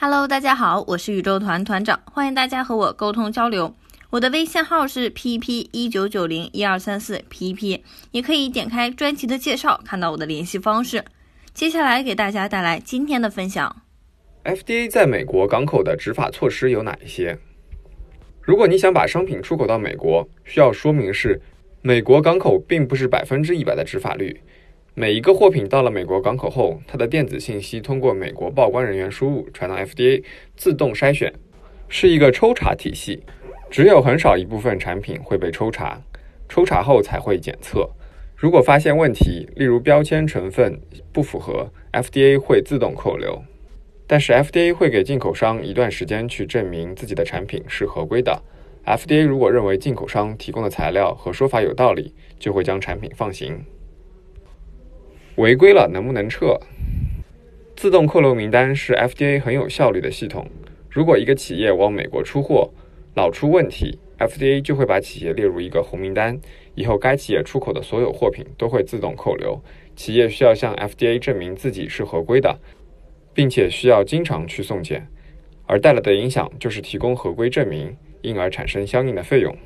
Hello，大家好，我是宇宙团团长，欢迎大家和我沟通交流。我的微信号是 pp 一九九零一二三四 pp，也可以点开专辑的介绍，看到我的联系方式。接下来给大家带来今天的分享。FDA 在美国港口的执法措施有哪一些？如果你想把商品出口到美国，需要说明是，美国港口并不是百分之一百的执法率。每一个货品到了美国港口后，它的电子信息通过美国报关人员输入，传到 FDA 自动筛选，是一个抽查体系。只有很少一部分产品会被抽查，抽查后才会检测。如果发现问题，例如标签成分不符合，FDA 会自动扣留。但是 FDA 会给进口商一段时间去证明自己的产品是合规的。FDA 如果认为进口商提供的材料和说法有道理，就会将产品放行。违规了能不能撤？自动扣留名单是 FDA 很有效率的系统。如果一个企业往美国出货老出问题，FDA 就会把企业列入一个红名单，以后该企业出口的所有货品都会自动扣留。企业需要向 FDA 证明自己是合规的，并且需要经常去送检，而带来的影响就是提供合规证明，因而产生相应的费用。